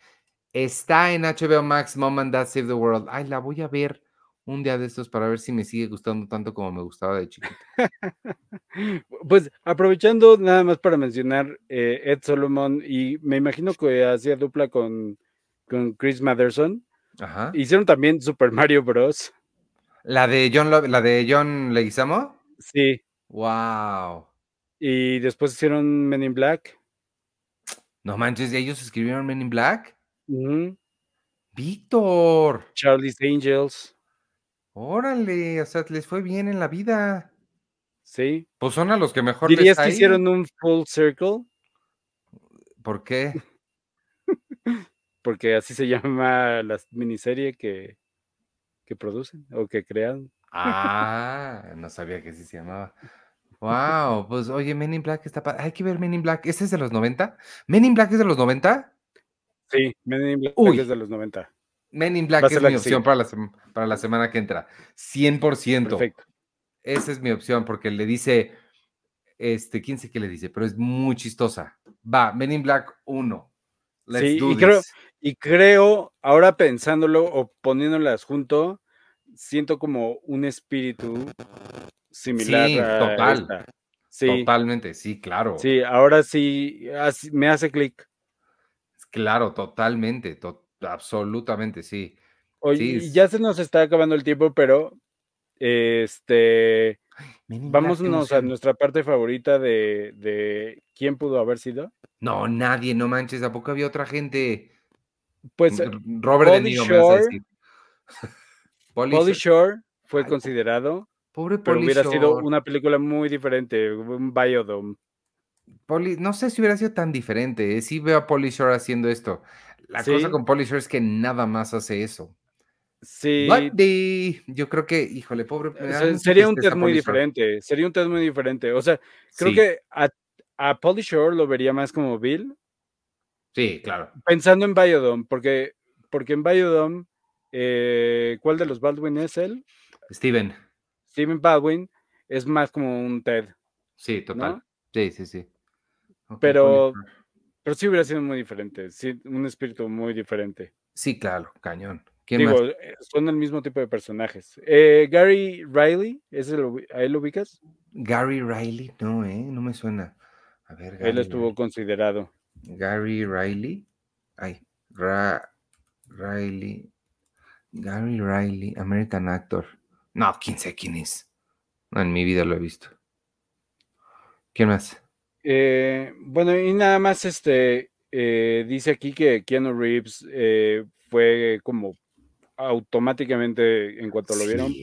Está en HBO Max, Mom and Dad Save the World. Ay, la voy a ver un día de estos para ver si me sigue gustando tanto como me gustaba de chiquito. [LAUGHS] Pues aprovechando nada más para mencionar eh, Ed Solomon y me imagino que hacía dupla con, con Chris Matheson. Ajá. Hicieron también Super Mario Bros. La de John, la de John Leguizamo. Sí. Wow. Y después hicieron Men in Black. No manches, ¿y ellos escribieron Men in Black? Víctor. Charlie's Angels. Órale, o sea, les fue bien en la vida. Sí. Pues son a los que mejor les ¿Dirías ha que hicieron un full circle? ¿Por qué? [LAUGHS] Porque así se llama la miniserie que, que producen o que crean. Ah, no sabía que así se llamaba. [LAUGHS] Wow, pues oye, Men in Black está padre. Hay que ver Men in Black. ¿Este es de los 90? ¿Men in Black es de los 90? Sí, Men in Black Uy. es de los 90. Men in Black es mi opción para la, para la semana que entra. 100%. Perfecto. Esa es mi opción porque le dice, este, quién sé qué le dice, pero es muy chistosa. Va, Men in Black 1. Let's Sí, do y creo-. Y creo, ahora pensándolo o poniéndolas junto, siento como un espíritu similar Sí, a total. esta. Sí, Totalmente, sí, claro. sí, ahora sí así- me hace clic. Claro, totalmente, to- absolutamente, sí. Oye, Sí, ya se nos está acabando el tiempo, pero este vámonos a nuestra parte favorita de, de quién pudo haber sido. No, nadie, no manches, ¿a poco había otra gente? Pues R- Robert De Pauly Niro, me vas a Shore- decir. [LAUGHS] Polly Shore. Shore fue Ay, considerado, Pobre pero hubiera sido Shore. una película muy diferente, un biodome. Pauly- no sé si hubiera sido tan diferente. ¿eh? Sí veo a Polly Shore haciendo esto. La Sí. cosa con Polly Shore es que nada más hace eso. Sí, Buddy, yo creo que, híjole, pobre. sería un TED muy diferente, sería un TED muy diferente. O sea, creo Sí, que a, a Pauly Shore lo vería más como Bill, Sí, claro. pensando en Biodome, porque, porque en Biodome, eh, ¿cuál de los Baldwin es él? Steven, Steven Baldwin es más como un TED, sí, total. ¿no? Sí, sí, sí. Pero-. Pero sí hubiera sido muy diferente, sí, un espíritu muy diferente. Sí, claro, cañón. ¿Quién Digo, más? eh, son el mismo tipo de personajes. Eh, Gary Riley, ¿ese lo ubi- ¿a él lo ubicas? Gary Riley, no, ¿eh? No me suena. A ver, Gary, Él estuvo considerado. Gary Riley. Ay, Ra- Riley. Gary Riley, American actor. No, quién sé quién es. No, en mi vida lo he visto. ¿Quién más? Eh, bueno, y nada más este eh, dice aquí que Keanu Reeves eh, fue como automáticamente en cuanto lo vieron,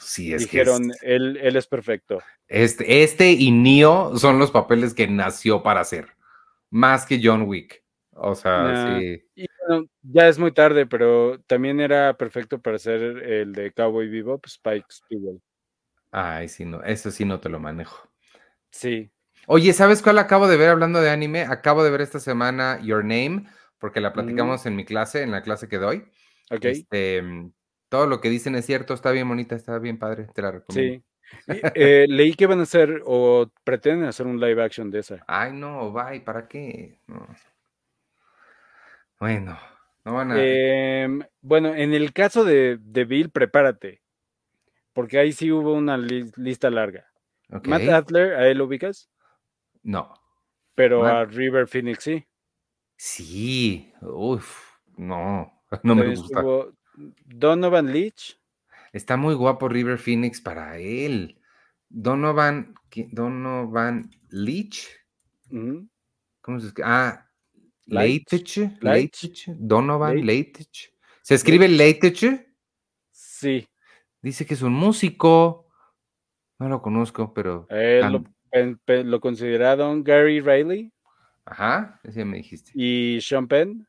Sí, es dijeron que es- él, él es perfecto. este, este y Neo son los papeles que nació para hacer. Más que John Wick. O sea, Nah. sí. Y Bueno, ya es muy tarde, pero también era perfecto para hacer el de Cowboy Bebop, Spike Spiegel. Ay, sí, no, eso sí no te lo manejo. Sí. Oye, ¿sabes cuál acabo de ver hablando de anime? Acabo de ver esta semana Your Name, porque la Mm, platicamos en mi clase, en la clase que doy. ok, Este, todo lo que dicen es cierto, está bien bonita, está bien padre, te la recomiendo. sí. Y, eh, leí que van a hacer o pretenden hacer un live action de esa. Ay, no, bye, ¿para qué? No. Bueno, no van a. Em, bueno, en el caso de, de Bill, prepárate, porque ahí sí hubo una li- lista larga. Matt Adler, a él lo ubicas, No. pero a River Phoenix sí. Sí, uff, no, [LAUGHS] no me gusta. Donovan Leach, Está muy guapo River Phoenix para él. Donovan, ¿qui- Donovan Leach, ¿cómo se escribe? Ah, Leitich, Leitich, Donovan. Leitich. ¿Se escribe Leitich? sí, Dice que es un músico. No lo conozco, pero. lo, pen- lo consideraron Gary Riley Ajá, ese me dijiste. y Sean Penn.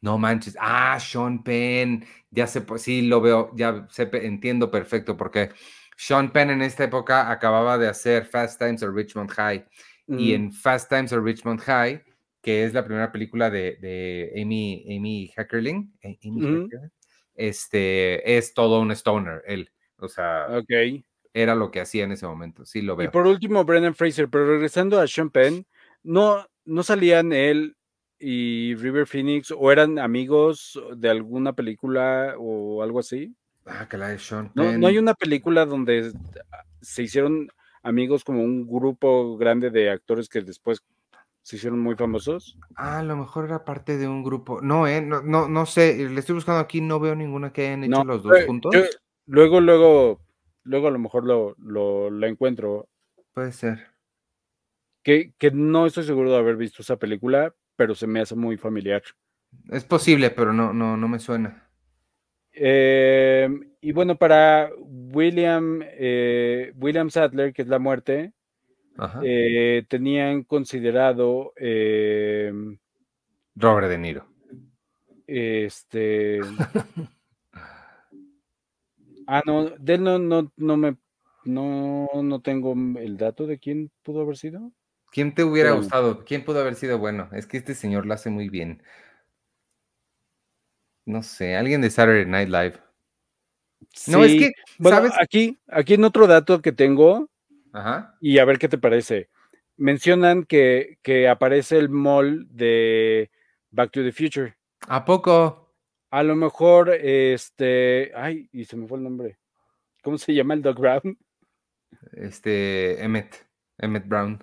No manches. Ah, Sean Penn. Ya sé, pues sí, lo veo, ya sé, entiendo perfecto porque Sean Penn en esta época acababa de hacer Fast Times at Richmond High. Y Ujú, en Fast Times at Richmond High, que es la primera película de, de Amy, Amy Heckerling, eh, Amy Ujú. Heckerling, este, es todo un stoner, él. O sea, Ok. Era lo que hacía en ese momento. Sí, lo Y veo. por último, Brendan Fraser, pero regresando a Sean Penn, ¿no, no salían él y River Phoenix o eran amigos de alguna película o algo así? Ah, que la de Sean ¿No, Penn. no hay una película donde se hicieron amigos como un grupo grande de actores que después se hicieron muy famosos? Ah, a lo mejor era parte de un grupo. No, eh, no, no, no sé. Le estoy buscando aquí, no veo ninguna que hayan hecho No, los dos eh, juntos. yo- luego, luego, luego a lo mejor lo, lo, lo encuentro. Puede ser. Que, que no estoy seguro de haber visto esa película, pero se me hace muy familiar. Es posible, pero no, no, no me suena. Eh, y bueno, para William, eh, William Sadler, que es la muerte, Ajá. eh, tenían considerado Robert De Niro. este. [LAUGHS] Ah, no, de él no, no, no me. No, no tengo el dato de quién pudo haber sido. ¿Quién te hubiera gustado? ¿Quién pudo haber sido bueno? Es que este señor lo hace muy bien. No sé, alguien de Saturday Night Live. No, es que, bueno, ¿sabes? aquí, aquí en otro dato que tengo, Ajá. y a ver qué te parece. Mencionan que, que aparece el mall de Back to the Future. ¿A poco? A lo mejor, este. Ay, y se me fue el nombre. ¿Cómo se llama el Doc Brown? Este, Emmett, Emmett Brown.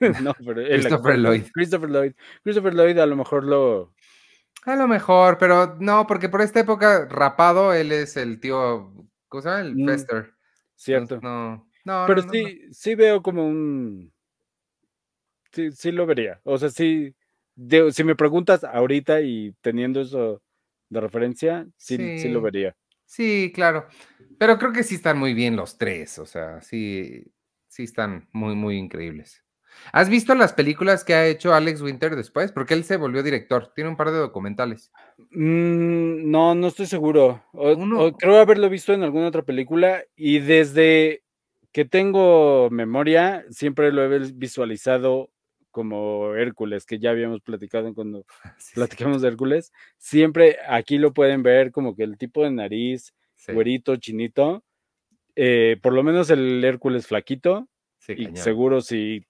[LAUGHS] no, pero el Christopher actor, Lloyd. Christopher Lloyd. Christopher Lloyd a lo mejor lo. A lo mejor, pero no, porque por esta época rapado, él es el tío, ¿cómo se llama? El Mm, Fester. Cierto. Entonces, no, no, pero no, no, no. sí, sí veo como un. Sí, sí lo vería. O sea, sí. de- si me preguntas ahorita y teniendo eso de referencia, sí, sí lo vería. Sí, claro. Pero creo que sí están muy bien los tres, o sea, sí, sí están muy, muy increíbles. ¿Has visto las películas que ha hecho Alex Winter después? Porque él se volvió director, tiene un par de documentales. Mm, no, no estoy seguro. O- o Uno- creo haberlo visto en alguna otra película y desde que tengo memoria siempre lo he visualizado como Hércules, que ya habíamos platicado cuando [LAUGHS] Sí, platicamos de Hércules. Siempre aquí lo pueden ver como que el tipo de nariz, sí, güerito, chinito, eh, por lo menos el Hércules flaquito sí, y cañón. seguro si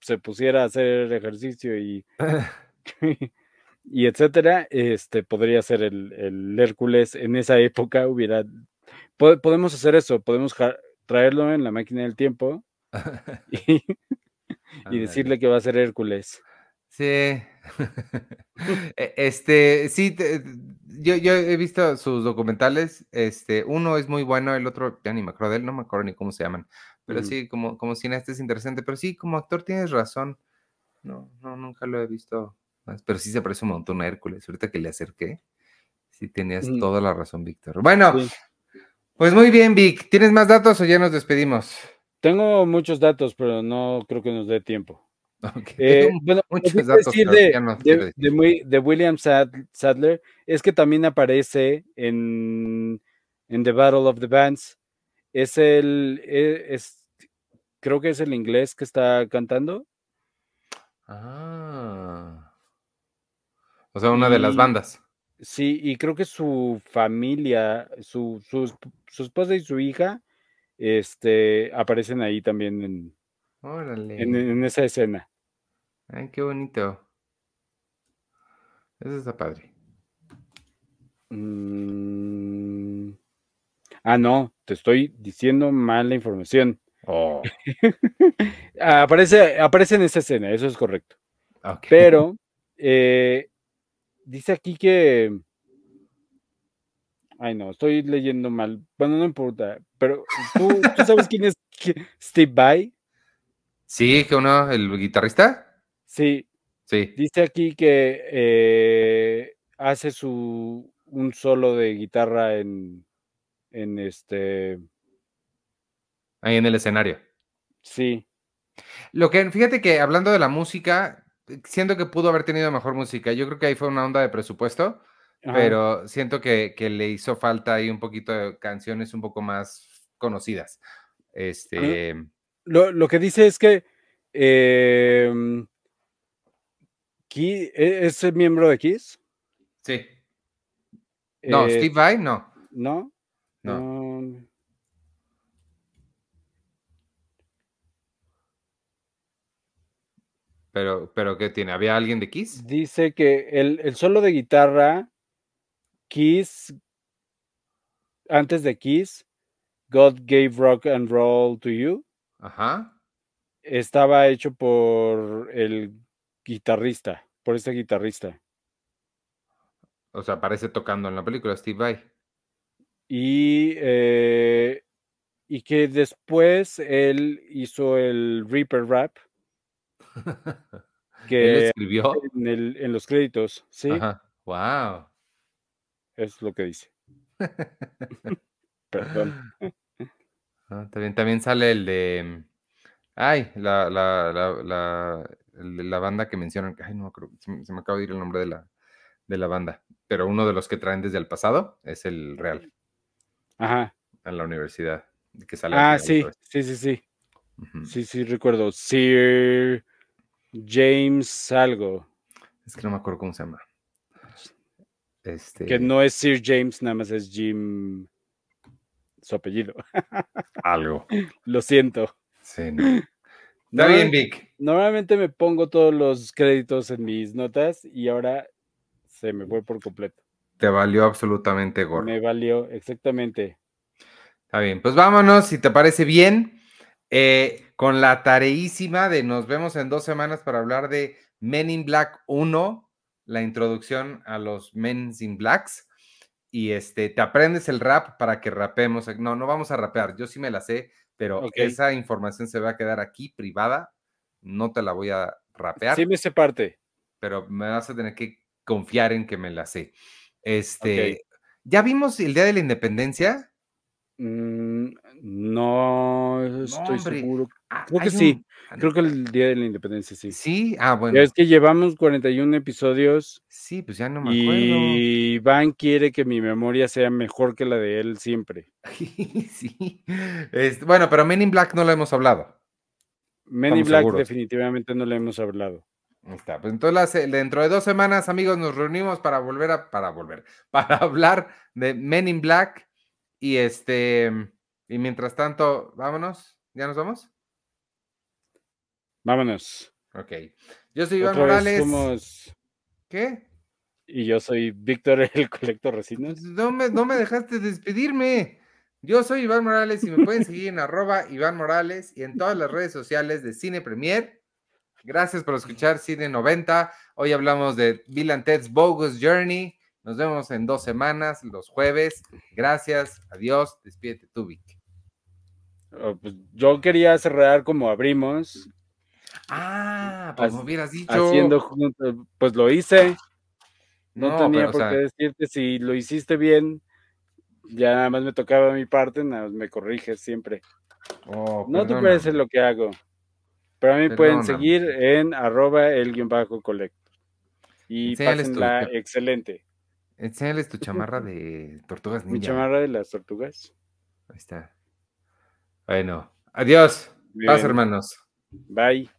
se pusiera a hacer ejercicio y [LAUGHS] [LAUGHS] y etcétera, este podría ser el, el Hércules en esa época hubiera po- podemos hacer eso, podemos traerlo en la máquina del tiempo y, y decirle que va a ser Hércules. Sí. [LAUGHS] E- Este, sí, te- yo, yo he visto sus documentales. Este, uno es muy bueno, el otro ya ni me acuerdo de él, no me acuerdo ni cómo se llaman. Pero sí, como, como cineasta es interesante. Pero sí, como actor tienes razón. No, no, nunca lo he visto. más, Pero sí se parece un montón a Hércules. Ahorita que le acerqué, sí tenías toda la razón, Víctor. Bueno, Sí. pues muy bien, Vic. ¿Tienes más datos o ya nos despedimos? Tengo muchos datos, pero no creo que nos dé tiempo. [LAUGHS] Eh, [LAUGHS] bueno, muchos datos, decir de, no de- William Sad- Sadler es que también aparece en, en The Battle of the Bands. Es el, e- es, creo que es el inglés que está cantando. Ah. O sea, una de las bandas. Sí, y creo que su familia, su, su, su esposa y su hija, este, aparecen ahí también en, Órale. en, en esa escena. Ay, qué bonito. Eso está padre. Mm. Ah, no, te estoy diciendo mal la información. Oh, [LAUGHS] Aparece, aparece en esa escena, eso es correcto. Pero eh, dice aquí que. Ay, no, estoy leyendo mal. Bueno, no importa. Pero tú, ¿tú sabes quién es Steve Vai? Sí, que uno, el guitarrista. Sí, Sí. dice aquí que eh, hace su un solo de guitarra en, en este. Ahí en el escenario. Sí, Lo que, fíjate que hablando de la música, siento que pudo haber tenido mejor música. Yo creo que ahí fue una onda de presupuesto, ajá. pero siento que, que le hizo falta ahí un poquito de canciones un poco más conocidas. Este, Lo, lo que dice es que em, ¿e- ¿es el miembro de Kiss? sí. No, Eh, Steve Vai, no. ¿No? No. Um, Pero, pero ¿qué tiene? ¿Había alguien de Kiss? dice que el, el solo de guitarra, Kiss, antes de Kiss, God Gave Rock and Roll to You, Ajá. estaba hecho por el guitarrista, por este guitarrista. O sea, aparece tocando en la película Steve Vai. Y, eh, y que después él hizo el Reaper Rap, [LAUGHS] Él que escribió. en, el- en los créditos, ¿sí? Ajá. Wow. Es lo que dice. [LAUGHS] Perdón. Ah, también, también sale el de. Ay, la, la, la, la, la banda que mencionan. Ay, no me acuerdo, Se, me- se me acaba de ir el nombre de la, de la banda. Pero uno de los que traen desde el pasado es el real, Ajá. en la universidad. Que sale al Ah, sí, sí, sí, sí. Sí, sí, recuerdo. Sir James algo. Es que no me acuerdo cómo se llama. Este. Que no es Sir James, nada más es Jim. Su apellido. Algo. [LAUGHS] Lo siento. Sí, no. Está bien, Vic. Normalmente me pongo todos los créditos en mis notas y ahora se me fue por completo. Te valió absolutamente gorro. Me valió exactamente. Está bien, pues vámonos, si te parece bien, eh, con la tareísima de nos vemos en dos semanas para hablar de Men in Black 1, la introducción a los Men in Blacks. Y este, te aprendes el rap para que rapemos. No, no vamos a rapear, yo sí me la sé, pero esa información se va a quedar aquí privada. No te la voy a rapear, Sí me sé parte. pero me vas a tener que confiar en que me la sé. Este, ¿ya vimos el Día de la Independencia? Mm, no estoy seguro. Ah, Creo que sí, Creo que el Día de la Independencia sí. Sí, ah, Ya bueno. es que llevamos 41 episodios Sí, pues ya no me acuerdo. y Iván quiere que mi memoria sea mejor que la de él siempre. [LAUGHS] sí. Este, bueno, pero Men in Black no lo hemos hablado. Men in Black seguros. definitivamente no le hemos hablado. Ahí Está. Pues entonces, dentro de dos semanas, amigos, nos reunimos para volver a, para volver, [LAUGHS] para hablar de Men in Black. Y este, y mientras tanto, vámonos. ¿Ya nos vamos? Vámonos. Ok. Yo soy Iván Otra Morales. somos- ¿Qué? Y yo soy Víctor, [LAUGHS] el colector resinos. No me, no me dejaste despedirme. Yo soy Iván Morales y me pueden seguir en [LAUGHS] arroba Iván Morales y en todas las redes sociales de Cine Premier. Gracias por escuchar Cine 90. Hoy hablamos de Bill and Ted's Bogus Journey. Nos vemos en dos semanas, los jueves. Gracias, adiós. Despídete tú, Vic. Oh, pues, yo quería cerrar como abrimos, Ah, pues me hubieras dicho. haciendo juntos, pues lo hice. No, No, tenía pero, o por sea, qué decirte si lo hiciste bien. Ya nada más me tocaba mi parte, nada más me corriges siempre. oh, No te perdóname. parece lo que hago. Pero a mí pueden seguir en arroba el guion bajo colecto. Y pásenla excelente. Enséñales tu chamarra [LAUGHS] de tortugas ninja. Mi chamarra de las tortugas. Ahí está. Bueno, adiós. Paz, hermanos. Bye.